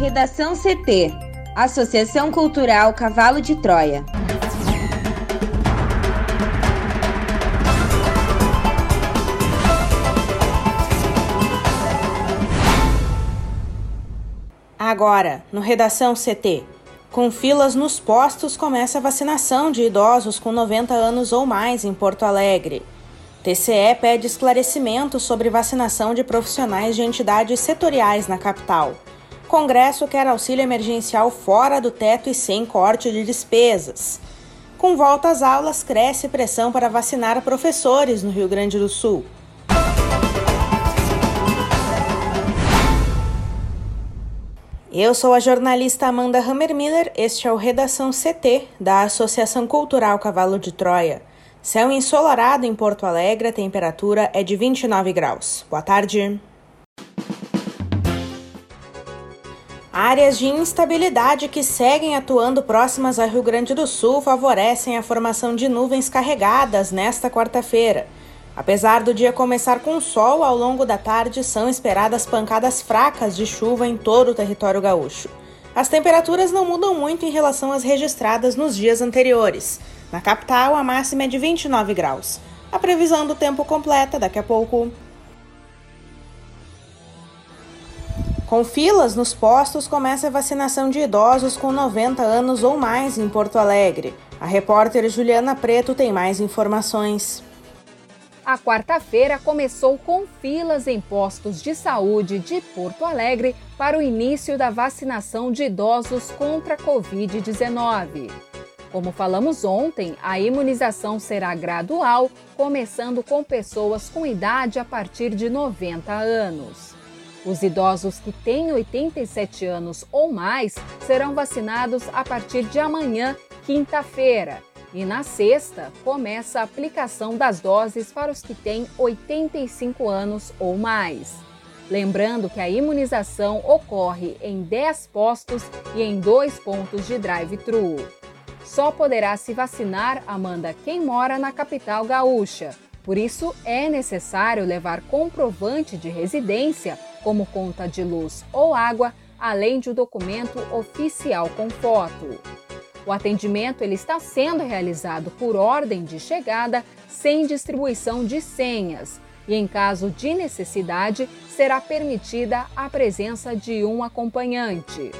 Redação CT Associação Cultural Cavalo de Troia. Agora, no Redação CT. Com filas nos postos, começa a vacinação de idosos com 90 anos ou mais em Porto Alegre. TCE pede esclarecimento sobre vacinação de profissionais de entidades setoriais na capital. Congresso quer auxílio emergencial fora do teto e sem corte de despesas. Com volta às aulas, cresce pressão para vacinar professores no Rio Grande do Sul. Eu sou a jornalista Amanda Hammermiller, este é o Redação CT da Associação Cultural Cavalo de Troia. Céu ensolarado em Porto Alegre, a temperatura é de 29 graus. Boa tarde. Áreas de instabilidade que seguem atuando próximas a Rio Grande do Sul favorecem a formação de nuvens carregadas nesta quarta-feira. Apesar do dia começar com sol, ao longo da tarde são esperadas pancadas fracas de chuva em todo o território gaúcho. As temperaturas não mudam muito em relação às registradas nos dias anteriores. Na capital, a máxima é de 29 graus. A previsão do tempo completa daqui a pouco. Com filas nos postos, começa a vacinação de idosos com 90 anos ou mais em Porto Alegre. A repórter Juliana Preto tem mais informações. A quarta-feira começou com filas em postos de saúde de Porto Alegre para o início da vacinação de idosos contra a Covid-19. Como falamos ontem, a imunização será gradual, começando com pessoas com idade a partir de 90 anos. Os idosos que têm 87 anos ou mais serão vacinados a partir de amanhã, quinta-feira. E na sexta, começa a aplicação das doses para os que têm 85 anos ou mais. Lembrando que a imunização ocorre em 10 postos e em dois pontos de drive-thru. Só poderá se vacinar, Amanda, quem mora na capital gaúcha. Por isso, é necessário levar comprovante de residência como conta de luz ou água, além de um documento oficial com foto. O atendimento ele está sendo realizado por ordem de chegada, sem distribuição de senhas, e em caso de necessidade, será permitida a presença de um acompanhante.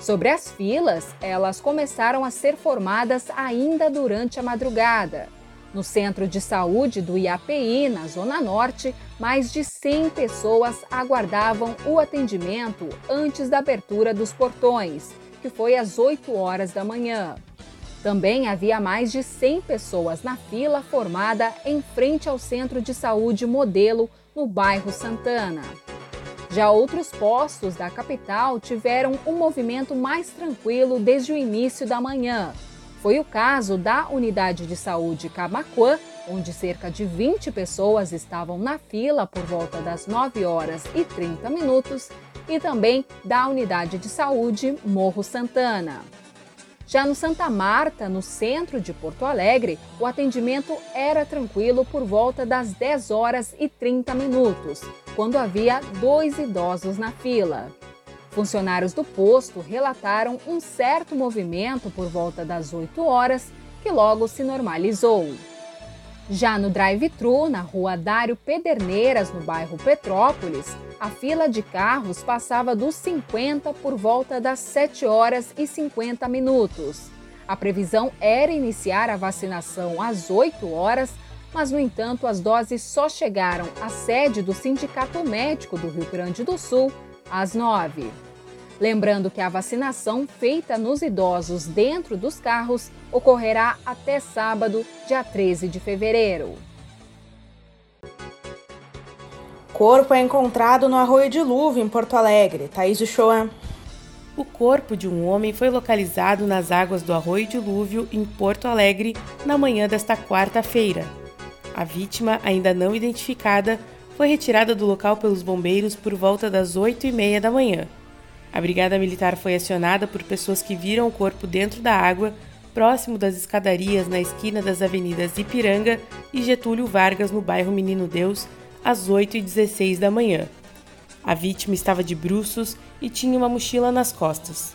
Sobre as filas, elas começaram a ser formadas ainda durante a madrugada. No centro de saúde do IAPI, na Zona Norte, mais de 100 pessoas aguardavam o atendimento antes da abertura dos portões, que foi às 8 horas da manhã. Também havia mais de 100 pessoas na fila formada em frente ao Centro de Saúde Modelo, no bairro Santana. Já outros postos da capital tiveram um movimento mais tranquilo desde o início da manhã, foi o caso da Unidade de Saúde Camacuã, onde cerca de 20 pessoas estavam na fila por volta das 9 horas e 30 minutos, e também da Unidade de Saúde Morro Santana. Já no Santa Marta, no centro de Porto Alegre, o atendimento era tranquilo por volta das 10 horas e 30 minutos, quando havia dois idosos na fila. Funcionários do posto relataram um certo movimento por volta das 8 horas, que logo se normalizou. Já no drive-thru, na rua Dário Pederneiras, no bairro Petrópolis, a fila de carros passava dos 50 por volta das 7 horas e 50 minutos. A previsão era iniciar a vacinação às 8 horas, mas, no entanto, as doses só chegaram à sede do Sindicato Médico do Rio Grande do Sul às 9. Lembrando que a vacinação feita nos idosos dentro dos carros ocorrerá até sábado, dia 13 de fevereiro. Corpo é encontrado no Arroio Dilúvio, em Porto Alegre. Thaís Uchoa. O corpo de um homem foi localizado nas águas do Arroio Dilúvio, em Porto Alegre, na manhã desta quarta-feira. A vítima, ainda não identificada, foi retirada do local pelos bombeiros por volta das 8 e meia da manhã. A brigada militar foi acionada por pessoas que viram o corpo dentro da água, próximo das escadarias na esquina das avenidas Ipiranga e Getúlio Vargas, no bairro Menino Deus, às 8h16 da manhã. A vítima estava de bruços e tinha uma mochila nas costas.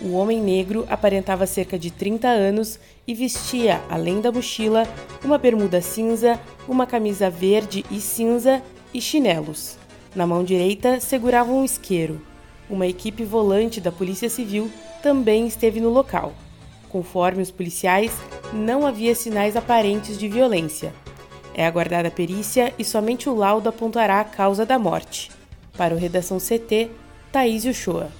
O homem negro aparentava cerca de 30 anos e vestia, além da mochila, uma bermuda cinza, uma camisa verde e cinza e chinelos. Na mão direita segurava um isqueiro. Uma equipe volante da Polícia Civil também esteve no local. Conforme os policiais, não havia sinais aparentes de violência. É aguardada a perícia e somente o laudo apontará a causa da morte. Para o Redação CT, Thaís Uchoa.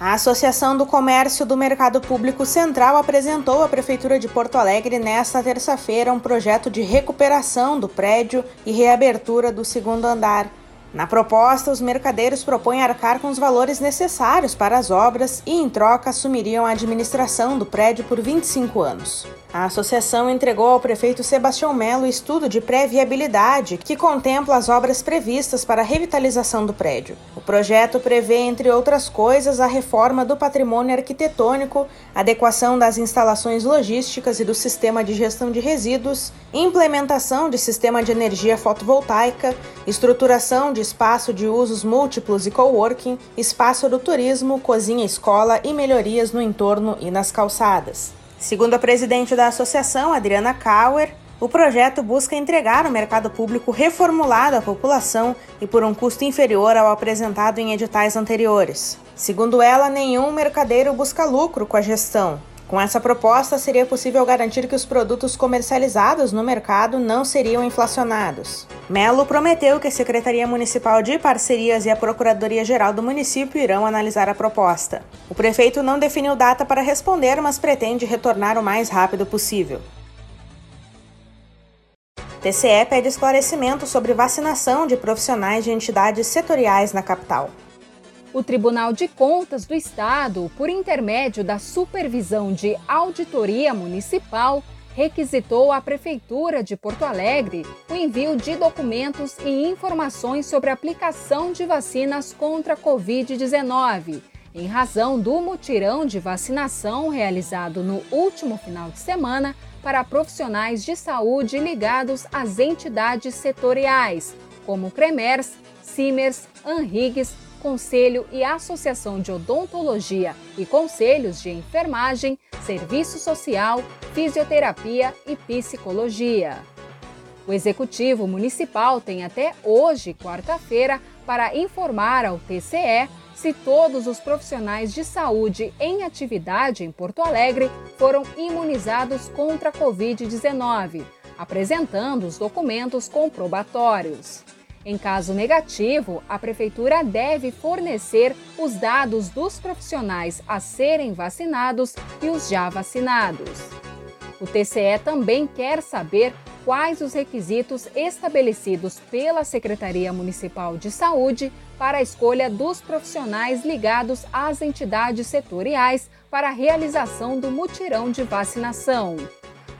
A Associação do Comércio do Mercado Público Central apresentou à Prefeitura de Porto Alegre nesta terça-feira um projeto de recuperação do prédio e reabertura do segundo andar. Na proposta, os mercadeiros propõem arcar com os valores necessários para as obras e, em troca, assumiriam a administração do prédio por 25 anos. A associação entregou ao prefeito Sebastião Melo estudo de pré-viabilidade que contempla as obras previstas para a revitalização do prédio. O projeto prevê, entre outras coisas, a reforma do patrimônio arquitetônico, adequação das instalações logísticas e do sistema de gestão de resíduos, implementação de sistema de energia fotovoltaica, estruturação de espaço de usos múltiplos e coworking, espaço do turismo, cozinha-escola e melhorias no entorno e nas calçadas. Segundo a presidente da associação, Adriana Kauer, o projeto busca entregar o mercado público reformulado à população e por um custo inferior ao apresentado em editais anteriores. Segundo ela, nenhum mercadeiro busca lucro com a gestão. Com essa proposta, seria possível garantir que os produtos comercializados no mercado não seriam inflacionados. Melo prometeu que a Secretaria Municipal de Parcerias e a Procuradoria-Geral do município irão analisar a proposta. O prefeito não definiu data para responder, mas pretende retornar o mais rápido possível. TCE pede esclarecimento sobre vacinação de profissionais de entidades setoriais na capital o Tribunal de Contas do Estado, por intermédio da Supervisão de Auditoria Municipal, requisitou à Prefeitura de Porto Alegre o envio de documentos e informações sobre a aplicação de vacinas contra a Covid-19, em razão do mutirão de vacinação realizado no último final de semana para profissionais de saúde ligados às entidades setoriais, como Cremers, Simers, Anrigues, Conselho e Associação de Odontologia e Conselhos de Enfermagem, Serviço Social, Fisioterapia e Psicologia. O Executivo Municipal tem até hoje, quarta-feira, para informar ao TCE se todos os profissionais de saúde em atividade em Porto Alegre foram imunizados contra a Covid-19, apresentando os documentos comprobatórios. Em caso negativo, a Prefeitura deve fornecer os dados dos profissionais a serem vacinados e os já vacinados. O TCE também quer saber quais os requisitos estabelecidos pela Secretaria Municipal de Saúde para a escolha dos profissionais ligados às entidades setoriais para a realização do mutirão de vacinação.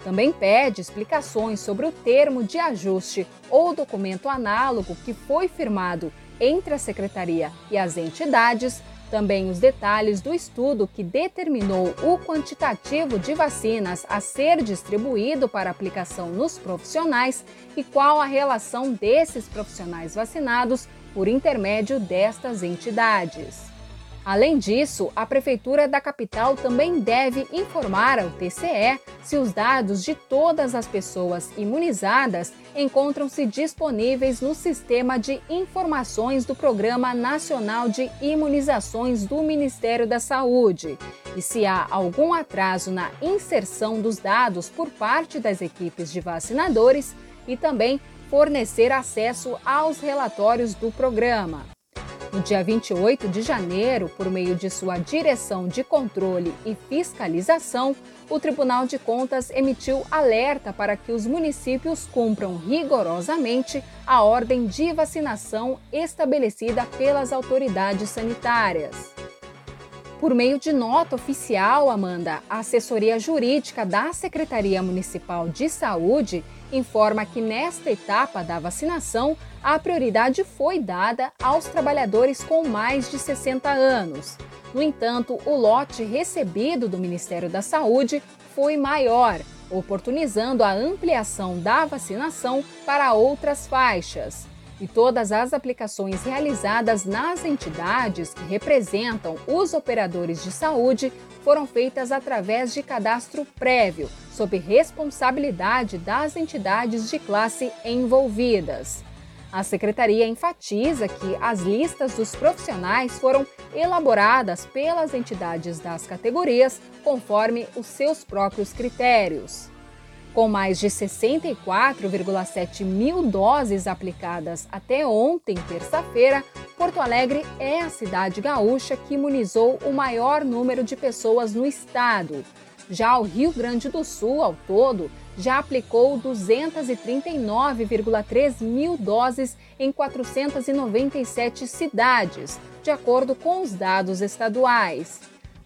Também pede explicações sobre o termo de ajuste ou documento análogo que foi firmado entre a Secretaria e as entidades, também os detalhes do estudo que determinou o quantitativo de vacinas a ser distribuído para aplicação nos profissionais e qual a relação desses profissionais vacinados por intermédio destas entidades. Além disso, a Prefeitura da capital também deve informar ao TCE se os dados de todas as pessoas imunizadas encontram-se disponíveis no Sistema de Informações do Programa Nacional de Imunizações do Ministério da Saúde e se há algum atraso na inserção dos dados por parte das equipes de vacinadores e também fornecer acesso aos relatórios do programa. No dia 28 de janeiro, por meio de sua Direção de Controle e Fiscalização, o Tribunal de Contas emitiu alerta para que os municípios cumpram rigorosamente a ordem de vacinação estabelecida pelas autoridades sanitárias. Por meio de nota oficial, Amanda, a assessoria jurídica da Secretaria Municipal de Saúde informa que nesta etapa da vacinação, a prioridade foi dada aos trabalhadores com mais de 60 anos. No entanto, o lote recebido do Ministério da Saúde foi maior, oportunizando a ampliação da vacinação para outras faixas. E todas as aplicações realizadas nas entidades que representam os operadores de saúde foram feitas através de cadastro prévio, sob responsabilidade das entidades de classe envolvidas. A secretaria enfatiza que as listas dos profissionais foram elaboradas pelas entidades das categorias conforme os seus próprios critérios. Com mais de 64,7 mil doses aplicadas até ontem, terça-feira, Porto Alegre é a cidade gaúcha que imunizou o maior número de pessoas no estado. Já o Rio Grande do Sul, ao todo, já aplicou 239,3 mil doses em 497 cidades, de acordo com os dados estaduais.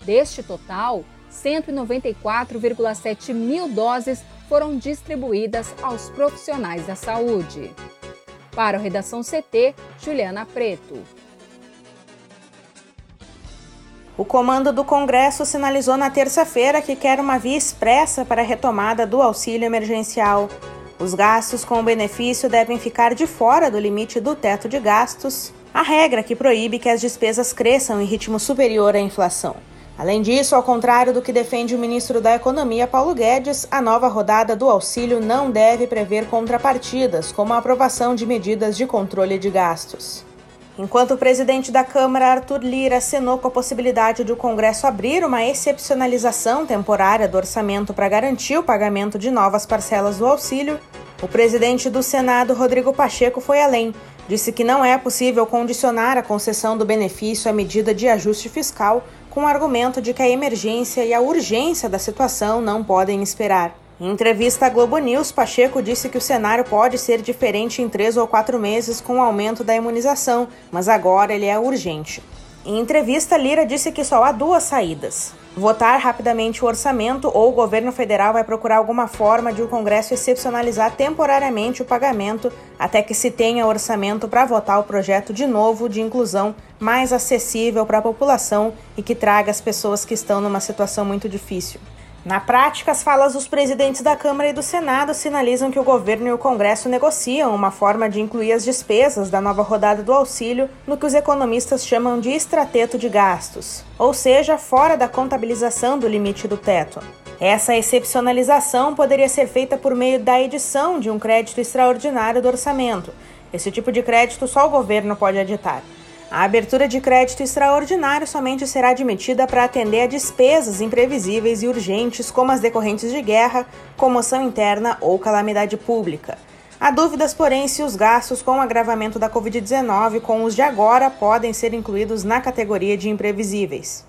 Deste total, 194,7 mil doses foram distribuídas aos profissionais da saúde. Para o Redação CT, Juliana Preto. O comando do Congresso sinalizou na terça-feira que quer uma via expressa para a retomada do auxílio emergencial. Os gastos com o benefício devem ficar de fora do limite do teto de gastos, a regra que proíbe que as despesas cresçam em ritmo superior à inflação. Além disso, ao contrário do que defende o ministro da Economia, Paulo Guedes, a nova rodada do auxílio não deve prever contrapartidas, como a aprovação de medidas de controle de gastos. Enquanto o presidente da Câmara, Arthur Lira, acenou com a possibilidade de o Congresso abrir uma excepcionalização temporária do orçamento para garantir o pagamento de novas parcelas do auxílio, o presidente do Senado, Rodrigo Pacheco, foi além. Disse que não é possível condicionar a concessão do benefício à medida de ajuste fiscal com o argumento de que a emergência e a urgência da situação não podem esperar. Em entrevista à Globo News, Pacheco disse que o cenário pode ser diferente em três ou quatro meses com o aumento da imunização, mas agora ele é urgente. Em entrevista, Lira disse que só há duas saídas: votar rapidamente o orçamento ou o governo federal vai procurar alguma forma de o Congresso excepcionalizar temporariamente o pagamento até que se tenha orçamento para votar o projeto de novo de inclusão mais acessível para a população e que traga as pessoas que estão numa situação muito difícil. Na prática, as falas dos presidentes da Câmara e do Senado sinalizam que o governo e o Congresso negociam uma forma de incluir as despesas da nova rodada do auxílio no que os economistas chamam de extrateto de gastos, ou seja, fora da contabilização do limite do teto. Essa excepcionalização poderia ser feita por meio da edição de um crédito extraordinário do orçamento. Esse tipo de crédito só o governo pode editar. A abertura de crédito extraordinário somente será admitida para atender a despesas imprevisíveis e urgentes, como as decorrentes de guerra, comoção interna ou calamidade pública. Há dúvidas, porém, se os gastos com o agravamento da Covid-19 com os de agora podem ser incluídos na categoria de imprevisíveis.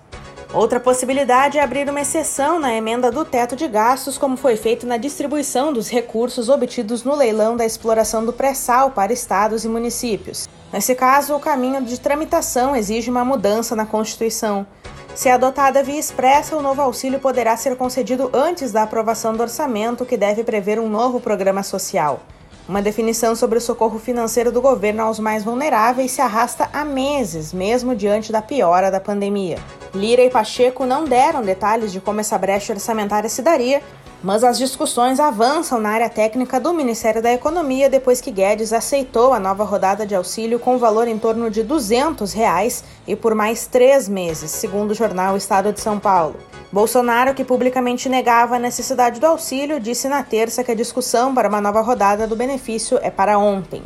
Outra possibilidade é abrir uma exceção na emenda do teto de gastos, como foi feito na distribuição dos recursos obtidos no leilão da exploração do pré-sal para estados e municípios. Nesse caso, o caminho de tramitação exige uma mudança na Constituição. Se adotada via expressa, o novo auxílio poderá ser concedido antes da aprovação do orçamento, que deve prever um novo programa social. Uma definição sobre o socorro financeiro do governo aos mais vulneráveis se arrasta há meses, mesmo diante da piora da pandemia. Lira e Pacheco não deram detalhes de como essa brecha orçamentária se daria, mas as discussões avançam na área técnica do Ministério da Economia depois que Guedes aceitou a nova rodada de auxílio com valor em torno de 200 reais e por mais três meses, segundo o jornal Estado de São Paulo. Bolsonaro, que publicamente negava a necessidade do auxílio, disse na terça que a discussão para uma nova rodada do benefício é para ontem.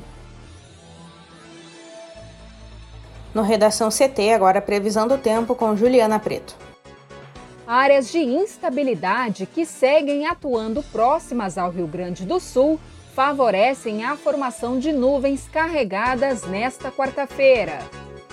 No Redação CT, agora previsão do tempo com Juliana Preto. Áreas de instabilidade que seguem atuando próximas ao Rio Grande do Sul favorecem a formação de nuvens carregadas nesta quarta-feira.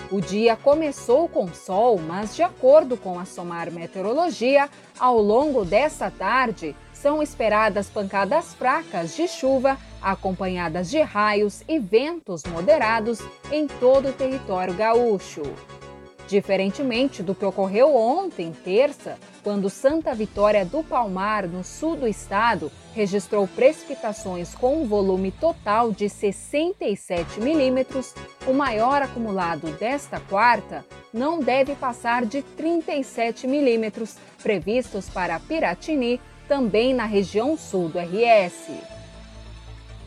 O dia começou com sol, mas, de acordo com a SOMAR Meteorologia, ao longo desta tarde são esperadas pancadas fracas de chuva, acompanhadas de raios e ventos moderados em todo o território gaúcho. Diferentemente do que ocorreu ontem, terça, quando Santa Vitória do Palmar, no sul do estado, registrou precipitações com um volume total de 67 milímetros, o maior acumulado desta quarta não deve passar de 37 milímetros, previstos para Piratini, também na região sul do RS.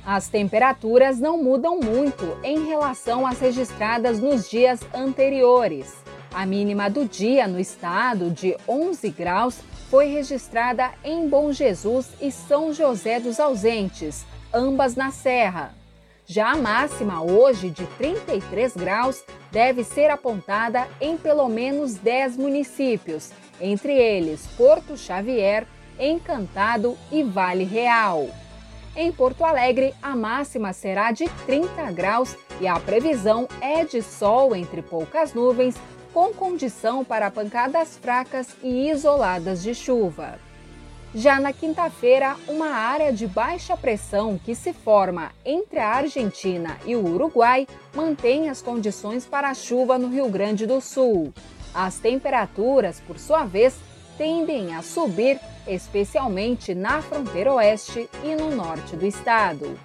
As temperaturas não mudam muito em relação às registradas nos dias anteriores. A mínima do dia no estado, de 11 graus, foi registrada em Bom Jesus e São José dos Ausentes, ambas na Serra. Já a máxima hoje, de 33 graus, deve ser apontada em pelo menos 10 municípios, entre eles Porto Xavier, Encantado e Vale Real. Em Porto Alegre, a máxima será de 30 graus e a previsão é de sol entre poucas nuvens, com condição para pancadas fracas e isoladas de chuva. Já na quinta-feira, uma área de baixa pressão que se forma entre a Argentina e o Uruguai mantém as condições para chuva no Rio Grande do Sul. As temperaturas, por sua vez, tendem a subir, especialmente na fronteira oeste e no norte do estado.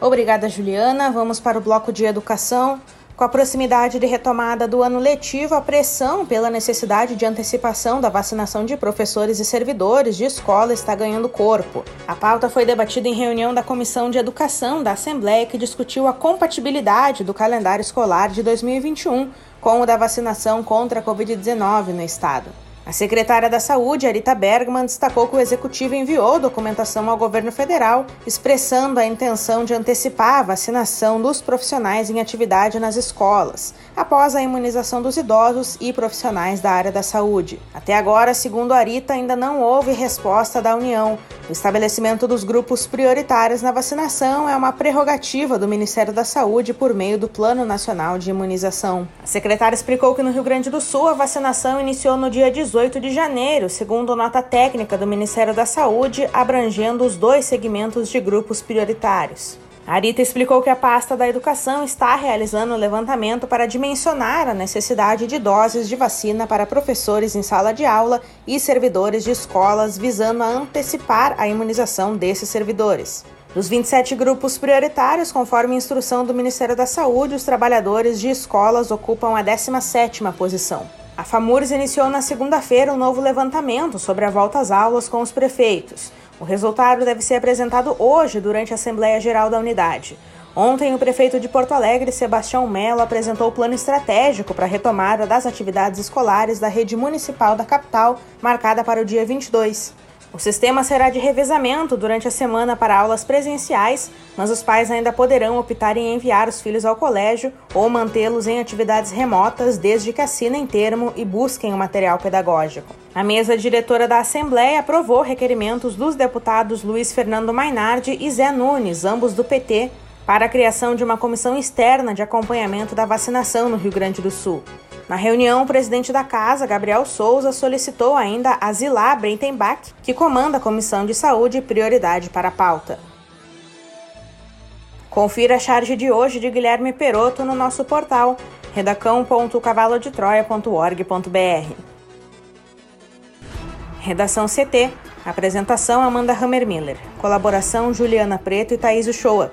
Obrigada, Juliana. Vamos para o bloco de educação. Com a proximidade de retomada do ano letivo, a pressão pela necessidade de antecipação da vacinação de professores e servidores de escola está ganhando corpo. A pauta foi debatida em reunião da Comissão de Educação da Assembleia, que discutiu a compatibilidade do calendário escolar de 2021 com o da vacinação contra a Covid-19 no estado. A secretária da Saúde, Arita Bergman, destacou que o executivo enviou documentação ao governo federal expressando a intenção de antecipar a vacinação dos profissionais em atividade nas escolas, após a imunização dos idosos e profissionais da área da saúde. Até agora, segundo Arita, ainda não houve resposta da União. O estabelecimento dos grupos prioritários na vacinação é uma prerrogativa do Ministério da Saúde por meio do Plano Nacional de Imunização. A secretária explicou que no Rio Grande do Sul a vacinação iniciou no dia 18 18 de janeiro, segundo nota técnica do Ministério da Saúde, abrangendo os dois segmentos de grupos prioritários. A Arita explicou que a pasta da educação está realizando o um levantamento para dimensionar a necessidade de doses de vacina para professores em sala de aula e servidores de escolas, visando a antecipar a imunização desses servidores. Dos 27 grupos prioritários, conforme instrução do Ministério da Saúde, os trabalhadores de escolas ocupam a 17ª posição. A FAMURS iniciou na segunda-feira um novo levantamento sobre a volta às aulas com os prefeitos. O resultado deve ser apresentado hoje durante a Assembleia Geral da Unidade. Ontem, o prefeito de Porto Alegre, Sebastião Melo, apresentou o plano estratégico para a retomada das atividades escolares da rede municipal da capital, marcada para o dia 22. O sistema será de revezamento durante a semana para aulas presenciais, mas os pais ainda poderão optar em enviar os filhos ao colégio ou mantê-los em atividades remotas desde que assinem termo e busquem o material pedagógico. A mesa diretora da Assembleia aprovou requerimentos dos deputados Luiz Fernando Mainardi e Zé Nunes, ambos do PT, para a criação de uma comissão externa de acompanhamento da vacinação no Rio Grande do Sul. Na reunião, o presidente da casa, Gabriel Souza, solicitou ainda a Zilá Brentenbach, que comanda a Comissão de Saúde, prioridade para a pauta. Confira a charge de hoje de Guilherme Peroto no nosso portal redacão.cavalodetroia.org.br. Redação CT. Apresentação Amanda Hammermiller. Colaboração Juliana Preto e Thaís Uchoa